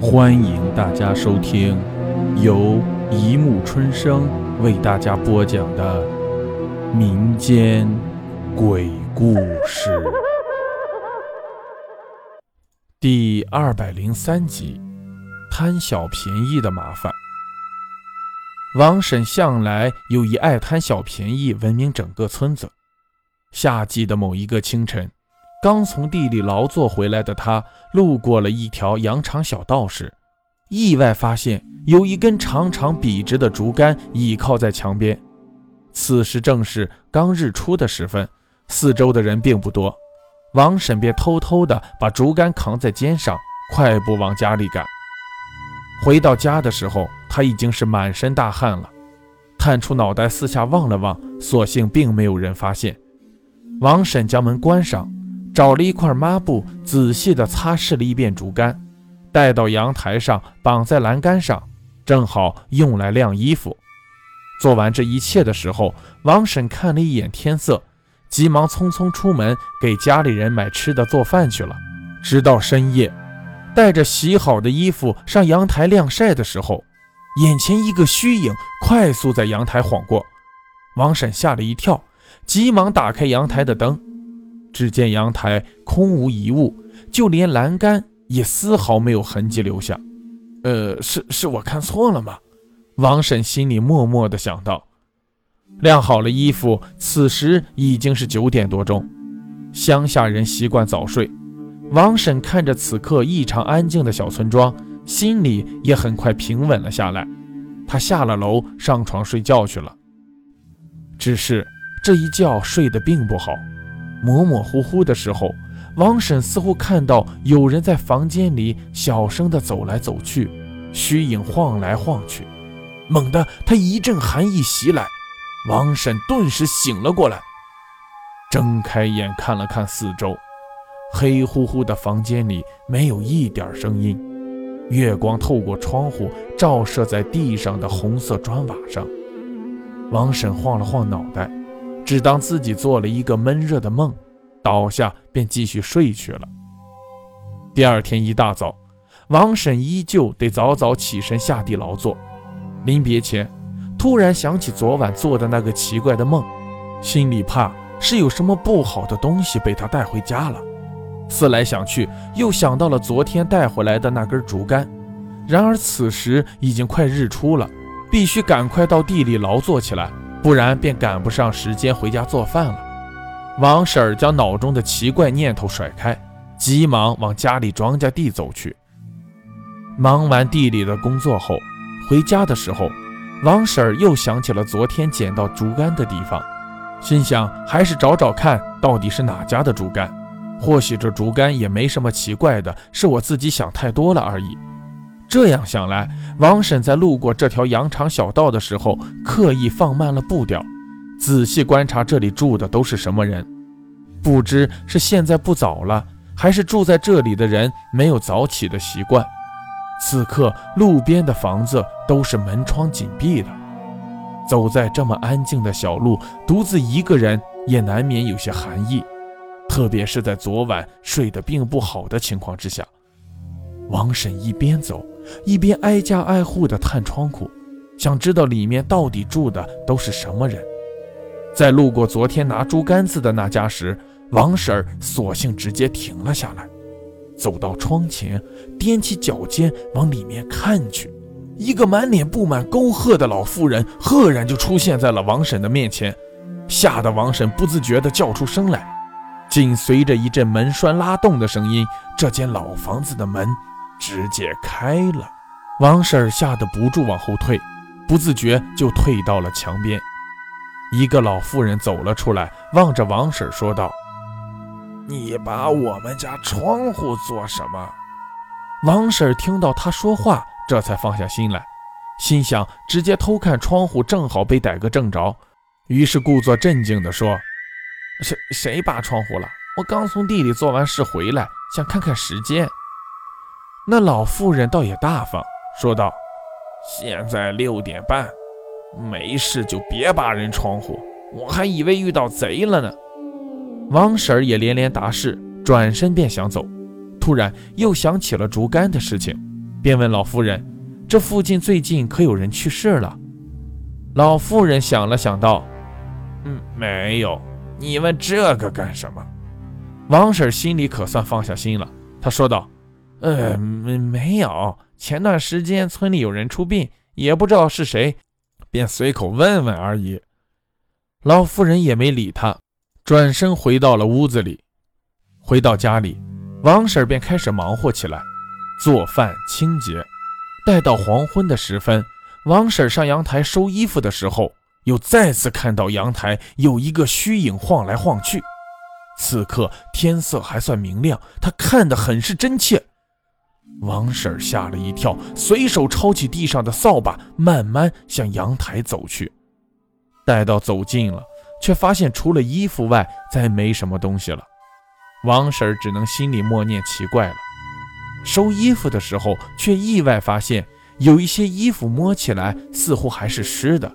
欢迎大家收听由一木春生为大家播讲的民间鬼故事第二百零三集：贪小便宜的麻烦。王婶向来有以爱贪小便宜闻名整个村子。夏季的某一个清晨。刚从地里劳作回来的他，路过了一条羊肠小道时，意外发现有一根长长笔直的竹竿倚靠在墙边。此时正是刚日出的时分，四周的人并不多。王婶便偷偷地把竹竿扛在肩上，快步往家里赶。回到家的时候，他已经是满身大汗了，探出脑袋四下望了望，所幸并没有人发现。王婶将门关上。找了一块抹布，仔细地擦拭了一遍竹竿，带到阳台上，绑在栏杆上，正好用来晾衣服。做完这一切的时候，王婶看了一眼天色，急忙匆匆出门给家里人买吃的、做饭去了。直到深夜，带着洗好的衣服上阳台晾晒的时候，眼前一个虚影快速在阳台晃过，王婶吓了一跳，急忙打开阳台的灯。只见阳台空无一物，就连栏杆也丝毫没有痕迹留下。呃，是是我看错了吗？王婶心里默默地想到。晾好了衣服，此时已经是九点多钟。乡下人习惯早睡，王婶看着此刻异常安静的小村庄，心里也很快平稳了下来。她下了楼，上床睡觉去了。只是这一觉睡得并不好。模模糊糊的时候，王婶似乎看到有人在房间里小声地走来走去，虚影晃来晃去。猛地，她一阵寒意袭来，王婶顿时醒了过来，睁开眼看了看四周，黑乎乎的房间里没有一点声音，月光透过窗户照射在地上的红色砖瓦上。王婶晃了晃脑袋。只当自己做了一个闷热的梦，倒下便继续睡去了。第二天一大早，王婶依旧得早早起身下地劳作。临别前，突然想起昨晚做的那个奇怪的梦，心里怕是有什么不好的东西被他带回家了。思来想去，又想到了昨天带回来的那根竹竿。然而此时已经快日出了，必须赶快到地里劳作起来。不然便赶不上时间回家做饭了。王婶儿将脑中的奇怪念头甩开，急忙往家里庄稼地走去。忙完地里的工作后，回家的时候，王婶儿又想起了昨天捡到竹竿的地方，心想还是找找看到底是哪家的竹竿。或许这竹竿也没什么奇怪的，是我自己想太多了而已。这样想来，王婶在路过这条羊肠小道的时候，刻意放慢了步调，仔细观察这里住的都是什么人。不知是现在不早了，还是住在这里的人没有早起的习惯。此刻路边的房子都是门窗紧闭的，走在这么安静的小路，独自一个人也难免有些寒意，特别是在昨晚睡得并不好的情况之下。王婶一边走。一边挨家挨户地探窗户，想知道里面到底住的都是什么人。在路过昨天拿猪肝子的那家时，王婶儿索性直接停了下来，走到窗前，踮起脚尖往里面看去。一个满脸布满沟壑的老妇人赫然就出现在了王婶的面前，吓得王婶不自觉地叫出声来。紧随着一阵门栓拉动的声音，这间老房子的门。直接开了，王婶吓得不住往后退，不自觉就退到了墙边。一个老妇人走了出来，望着王婶说道：“你把我们家窗户做什么？”王婶听到他说话，这才放下心来，心想直接偷看窗户，正好被逮个正着，于是故作镇静地说：“谁谁扒窗户了？我刚从地里做完事回来，想看看时间。”那老妇人倒也大方，说道：“现在六点半，没事就别扒人窗户，我还以为遇到贼了呢。”王婶儿也连连答是，转身便想走，突然又想起了竹竿的事情，便问老妇人：“这附近最近可有人去世了？”老妇人想了想道：“嗯，没有。你问这个干什么？”王婶心里可算放下心了，她说道：“呃，没没有。前段时间村里有人出殡，也不知道是谁，便随口问问而已。”老妇人也没理他，转身回到了屋子里。回到家里，王婶便开始忙活起来，做饭、清洁。待到黄昏的时分。王婶上阳台收衣服的时候，又再次看到阳台有一个虚影晃来晃去。此刻天色还算明亮，她看得很是真切。王婶吓了一跳，随手抄起地上的扫把，慢慢向阳台走去。待到走近了，却发现除了衣服外，再没什么东西了。王婶只能心里默念：奇怪了。收衣服的时候，却意外发现。有一些衣服摸起来似乎还是湿的，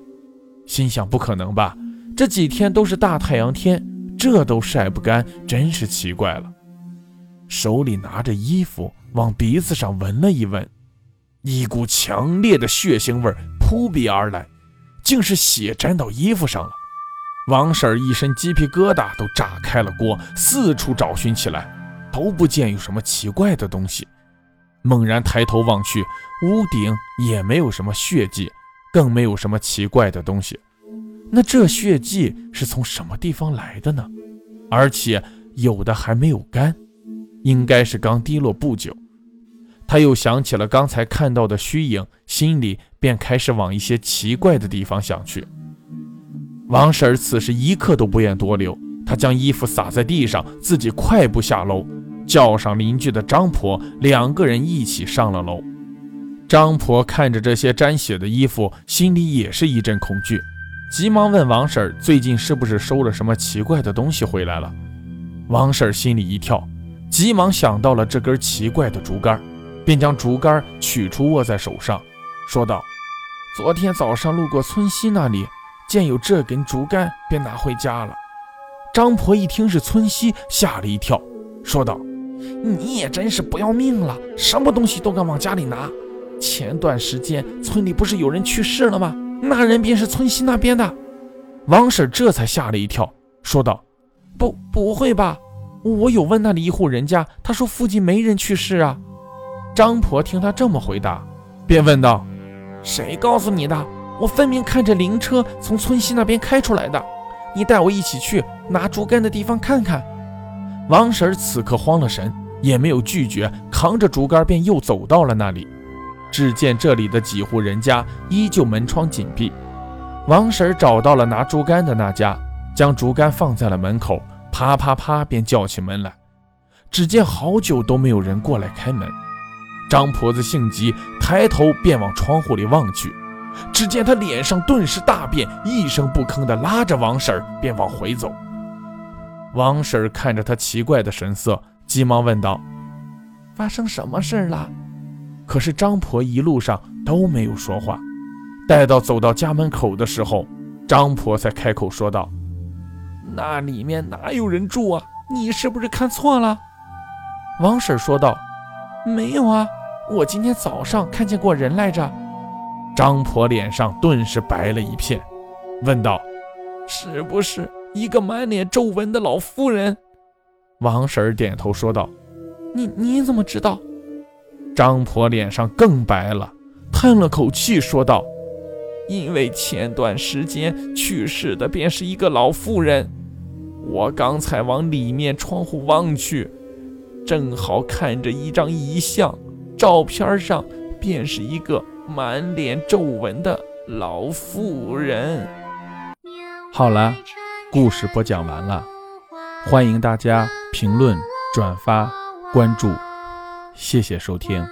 心想不可能吧？这几天都是大太阳天，这都晒不干，真是奇怪了。手里拿着衣服往鼻子上闻了一闻，一股强烈的血腥味扑鼻而来，竟是血沾到衣服上了。王婶一身鸡皮疙瘩都炸开了锅，四处找寻起来，都不见有什么奇怪的东西。猛然抬头望去，屋顶也没有什么血迹，更没有什么奇怪的东西。那这血迹是从什么地方来的呢？而且有的还没有干，应该是刚滴落不久。他又想起了刚才看到的虚影，心里便开始往一些奇怪的地方想去。王婶儿此时一刻都不愿多留，她将衣服撒在地上，自己快步下楼。叫上邻居的张婆，两个人一起上了楼。张婆看着这些沾血的衣服，心里也是一阵恐惧，急忙问王婶儿：“最近是不是收了什么奇怪的东西回来了？”王婶儿心里一跳，急忙想到了这根奇怪的竹竿，便将竹竿取出握在手上，说道：“昨天早上路过村西那里，见有这根竹竿，便拿回家了。”张婆一听是村西，吓了一跳，说道。你也真是不要命了，什么东西都敢往家里拿。前段时间村里不是有人去世了吗？那人便是村西那边的。王婶这才吓了一跳，说道：“不，不会吧？我有问那里一户人家，他说附近没人去世啊。”张婆听他这么回答，便问道：“谁告诉你的？我分明看着灵车从村西那边开出来的。你带我一起去拿竹竿的地方看看。”王婶此刻慌了神，也没有拒绝，扛着竹竿便又走到了那里。只见这里的几户人家依旧门窗紧闭。王婶找到了拿竹竿的那家，将竹竿放在了门口，啪啪啪便叫起门来。只见好久都没有人过来开门。张婆子性急，抬头便往窗户里望去，只见她脸上顿时大变，一声不吭地拉着王婶便往回走。王婶看着他奇怪的神色，急忙问道：“发生什么事了？”可是张婆一路上都没有说话。待到走到家门口的时候，张婆才开口说道：“那里面哪有人住啊？你是不是看错了？”王婶说道：“没有啊，我今天早上看见过人来着。”张婆脸上顿时白了一片，问道：“是不是？”一个满脸皱纹的老妇人，王婶点头说道：“你你怎么知道？”张婆脸上更白了，叹了口气说道：“因为前段时间去世的便是一个老妇人，我刚才往里面窗户望去，正好看着一张遗像，照片上便是一个满脸皱纹的老妇人。”好了。故事播讲完了，欢迎大家评论、转发、关注，谢谢收听。